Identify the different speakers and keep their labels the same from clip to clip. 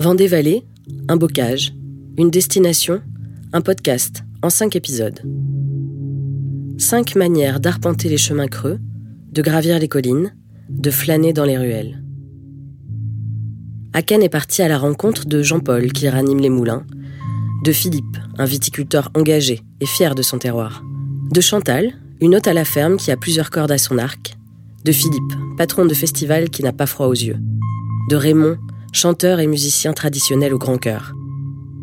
Speaker 1: Vendée-Vallée, un bocage, une destination, un podcast en cinq épisodes. Cinq manières d'arpenter les chemins creux, de gravir les collines, de flâner dans les ruelles. Aken est parti à la rencontre de Jean-Paul qui ranime les moulins, de Philippe, un viticulteur engagé et fier de son terroir, de Chantal, une hôte à la ferme qui a plusieurs cordes à son arc, de Philippe, patron de festival qui n'a pas froid aux yeux, de Raymond, chanteur et musicien traditionnel au grand cœur,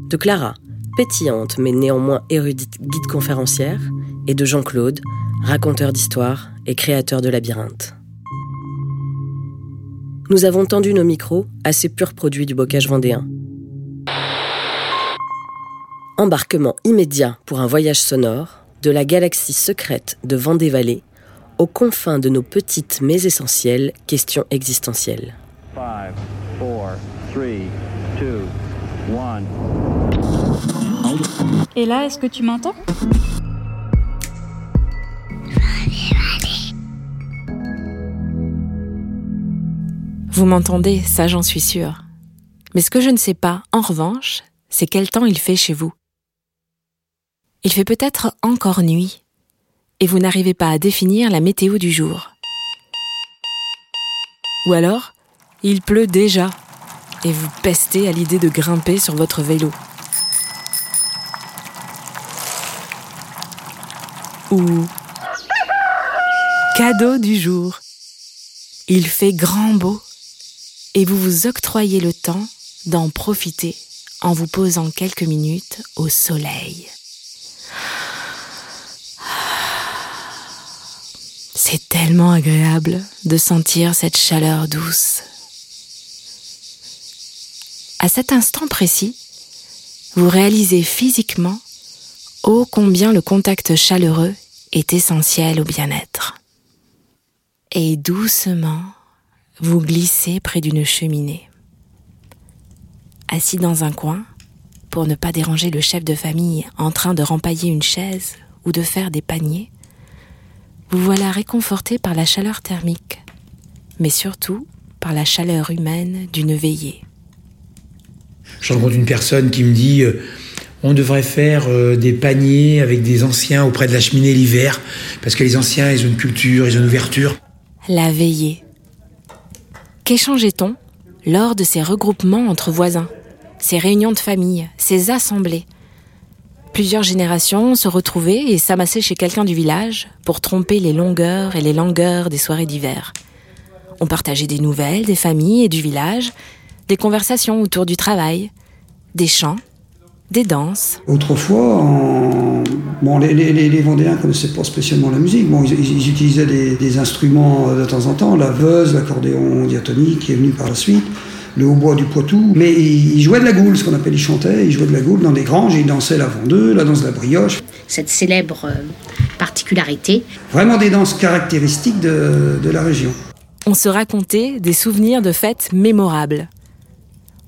Speaker 1: de Clara, pétillante mais néanmoins érudite guide conférencière, et de Jean-Claude, raconteur d'histoires et créateur de labyrinthes. Nous avons tendu nos micros à ces purs produits du bocage vendéen. Embarquement immédiat pour un voyage sonore de la galaxie secrète de Vendée-Vallée aux confins de nos petites mais essentielles questions existentielles.
Speaker 2: Et là, est-ce que tu m'entends?
Speaker 3: Vous m'entendez, ça j'en suis sûre. Mais ce que je ne sais pas, en revanche, c'est quel temps il fait chez vous. Il fait peut-être encore nuit, et vous n'arrivez pas à définir la météo du jour. Ou alors, il pleut déjà, et vous pestez à l'idée de grimper sur votre vélo. Ou cadeau du jour. Il fait grand beau et vous vous octroyez le temps d'en profiter en vous posant quelques minutes au soleil. C'est tellement agréable de sentir cette chaleur douce. À cet instant précis, vous réalisez physiquement ô combien le contact chaleureux est essentiel au bien-être. Et doucement, vous glissez près d'une cheminée. Assis dans un coin, pour ne pas déranger le chef de famille en train de rempailler une chaise ou de faire des paniers, vous voilà réconforté par la chaleur thermique, mais surtout par la chaleur humaine d'une veillée.
Speaker 4: Je rencontre une personne qui me dit euh, on devrait faire euh, des paniers avec des anciens auprès de la cheminée l'hiver, parce que les anciens, ils ont une culture, ils ont une ouverture.
Speaker 3: La veillée, Qu'échangeait-on lors de ces regroupements entre voisins, ces réunions de famille, ces assemblées? Plusieurs générations se retrouvaient et s'amassaient chez quelqu'un du village pour tromper les longueurs et les langueurs des soirées d'hiver. On partageait des nouvelles des familles et du village, des conversations autour du travail, des chants, des danses.
Speaker 5: Autrefois, bon, les, les, les, Vendéens ne connaissaient pas spécialement la musique. Bon, ils, utilisaient des, instruments de temps en temps, la veuse, l'accordéon diatonique qui est venu par la suite, le hautbois du Poitou. Mais ils jouaient de la goule, ce qu'on appelle, ils chantaient, ils jouaient de la goule dans des granges et ils dansaient la vendeuse, la danse de la brioche.
Speaker 6: Cette célèbre euh, particularité.
Speaker 5: Vraiment des danses caractéristiques de, de la région.
Speaker 3: On se racontait des souvenirs de fêtes mémorables.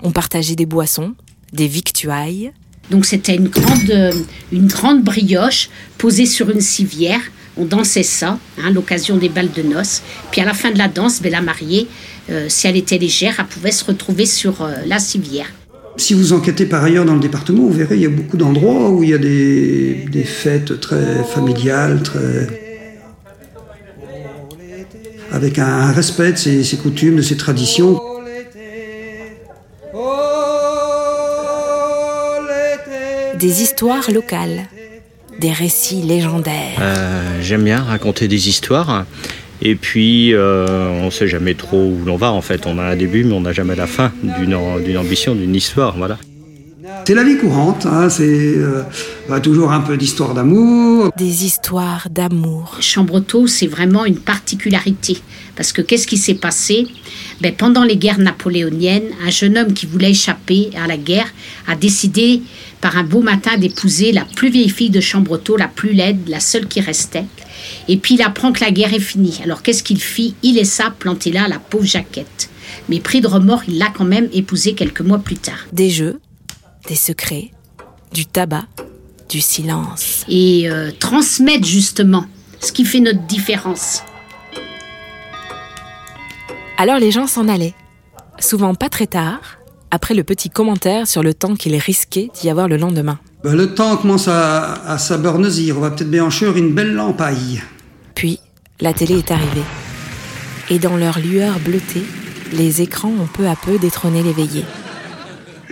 Speaker 3: On partageait des boissons, des victuailles,
Speaker 6: donc c'était une grande, euh, une grande brioche posée sur une civière. On dansait ça, hein, l'occasion des balles de noces. Puis à la fin de la danse, ben, la mariée, euh, si elle était légère, elle pouvait se retrouver sur euh, la civière.
Speaker 5: Si vous enquêtez par ailleurs dans le département, vous verrez, il y a beaucoup d'endroits où il y a des, des fêtes très familiales, très avec un respect de ses, ses coutumes, de ses traditions.
Speaker 3: Des histoires locales, des récits légendaires.
Speaker 7: Euh, j'aime bien raconter des histoires. Et puis, euh, on ne sait jamais trop où l'on va en fait. On a un début, mais on n'a jamais la fin d'une ambition, d'une histoire. Voilà.
Speaker 5: C'est la vie courante, hein, c'est euh, bah, toujours un peu d'histoire d'amour.
Speaker 3: Des histoires d'amour.
Speaker 6: Chambretot, c'est vraiment une particularité. Parce que qu'est-ce qui s'est passé? Ben, Pendant les guerres napoléoniennes, un jeune homme qui voulait échapper à la guerre a décidé par un beau matin d'épouser la plus vieille fille de Chambretot, la plus laide, la seule qui restait. Et puis il apprend que la guerre est finie. Alors qu'est-ce qu'il fit? Il laissa planter là la pauvre Jaquette. Mais pris de remords, il l'a quand même épousée quelques mois plus tard.
Speaker 3: Des jeux, des secrets, du tabac, du silence.
Speaker 6: Et euh, transmettre justement ce qui fait notre différence.
Speaker 3: Alors les gens s'en allaient, souvent pas très tard, après le petit commentaire sur le temps qu'il risquait d'y avoir le lendemain.
Speaker 5: Ben, le temps commence à, à s'abornesir. On va peut-être béancher une belle lampaille.
Speaker 3: Puis, la télé est arrivée. Et dans leur lueur bleutée, les écrans ont peu à peu détrôné les veillées.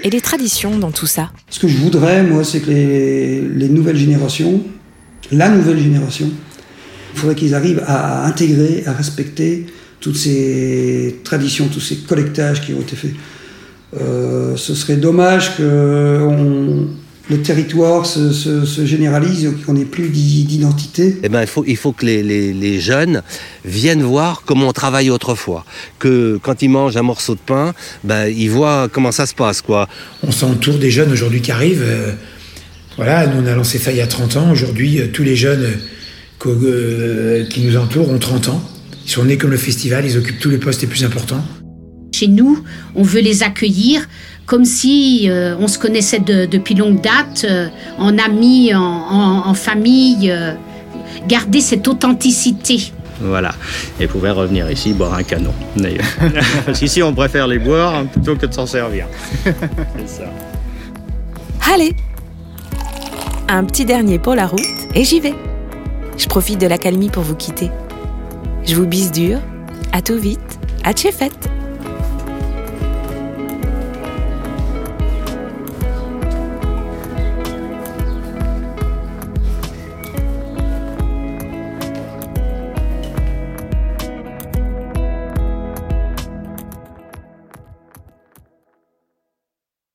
Speaker 3: Et les traditions dans tout ça
Speaker 5: Ce que je voudrais, moi, c'est que les, les nouvelles générations, la nouvelle génération, il faudrait qu'ils arrivent à intégrer, à respecter toutes ces traditions, tous ces collectages qui ont été faits. Euh, ce serait dommage que on, le territoire se, se, se généralise, qu'on n'ait plus d'identité.
Speaker 2: Eh ben, il faut, il faut que les, les, les, jeunes viennent voir comment on travaille autrefois. Que quand ils mangent un morceau de pain, ben, ils voient comment ça se passe. Quoi.
Speaker 4: On s'entoure des jeunes aujourd'hui qui arrivent. Euh, voilà, nous on a lancé ça il y a 30 ans. Aujourd'hui, euh, tous les jeunes euh, qui nous entourent ont 30 ans. Ils sont nés comme le festival, ils occupent tous les postes les plus importants.
Speaker 6: Chez nous, on veut les accueillir comme si euh, on se connaissait de, depuis longue date, euh, en amis, en, en, en famille. Euh, garder cette authenticité.
Speaker 7: Voilà. Et pouvoir revenir ici boire un canon, d'ailleurs. Parce qu'ici, on préfère les boire plutôt que de s'en servir. C'est ça.
Speaker 3: Allez Un petit dernier pour la route et j'y vais. Je profite de la calmie pour vous quitter. Je vous bise dur. À tout vite. À fête